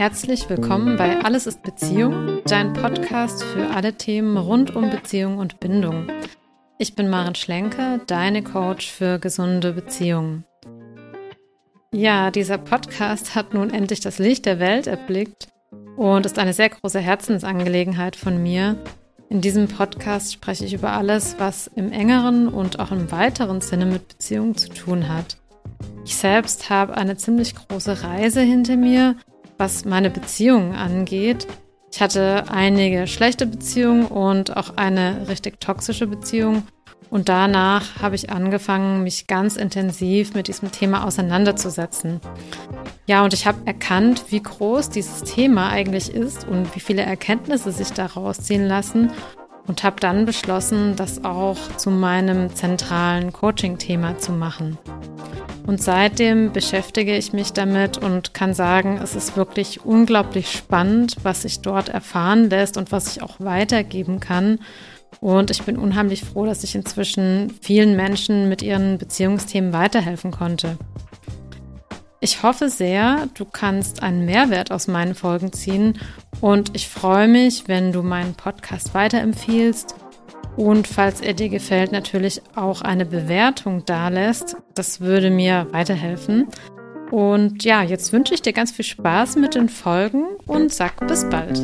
Herzlich willkommen bei Alles ist Beziehung, dein Podcast für alle Themen rund um Beziehung und Bindung. Ich bin Maren Schlenke, deine Coach für gesunde Beziehungen. Ja, dieser Podcast hat nun endlich das Licht der Welt erblickt und ist eine sehr große Herzensangelegenheit von mir. In diesem Podcast spreche ich über alles, was im engeren und auch im weiteren Sinne mit Beziehungen zu tun hat. Ich selbst habe eine ziemlich große Reise hinter mir was meine Beziehungen angeht. Ich hatte einige schlechte Beziehungen und auch eine richtig toxische Beziehung. Und danach habe ich angefangen, mich ganz intensiv mit diesem Thema auseinanderzusetzen. Ja, und ich habe erkannt, wie groß dieses Thema eigentlich ist und wie viele Erkenntnisse sich daraus ziehen lassen und habe dann beschlossen, das auch zu meinem zentralen Coaching-Thema zu machen. Und seitdem beschäftige ich mich damit und kann sagen, es ist wirklich unglaublich spannend, was sich dort erfahren lässt und was ich auch weitergeben kann. Und ich bin unheimlich froh, dass ich inzwischen vielen Menschen mit ihren Beziehungsthemen weiterhelfen konnte. Ich hoffe sehr, du kannst einen Mehrwert aus meinen Folgen ziehen und ich freue mich, wenn du meinen Podcast weiterempfiehlst und falls er dir gefällt, natürlich auch eine Bewertung dalässt. Das würde mir weiterhelfen. Und ja, jetzt wünsche ich dir ganz viel Spaß mit den Folgen und sag bis bald.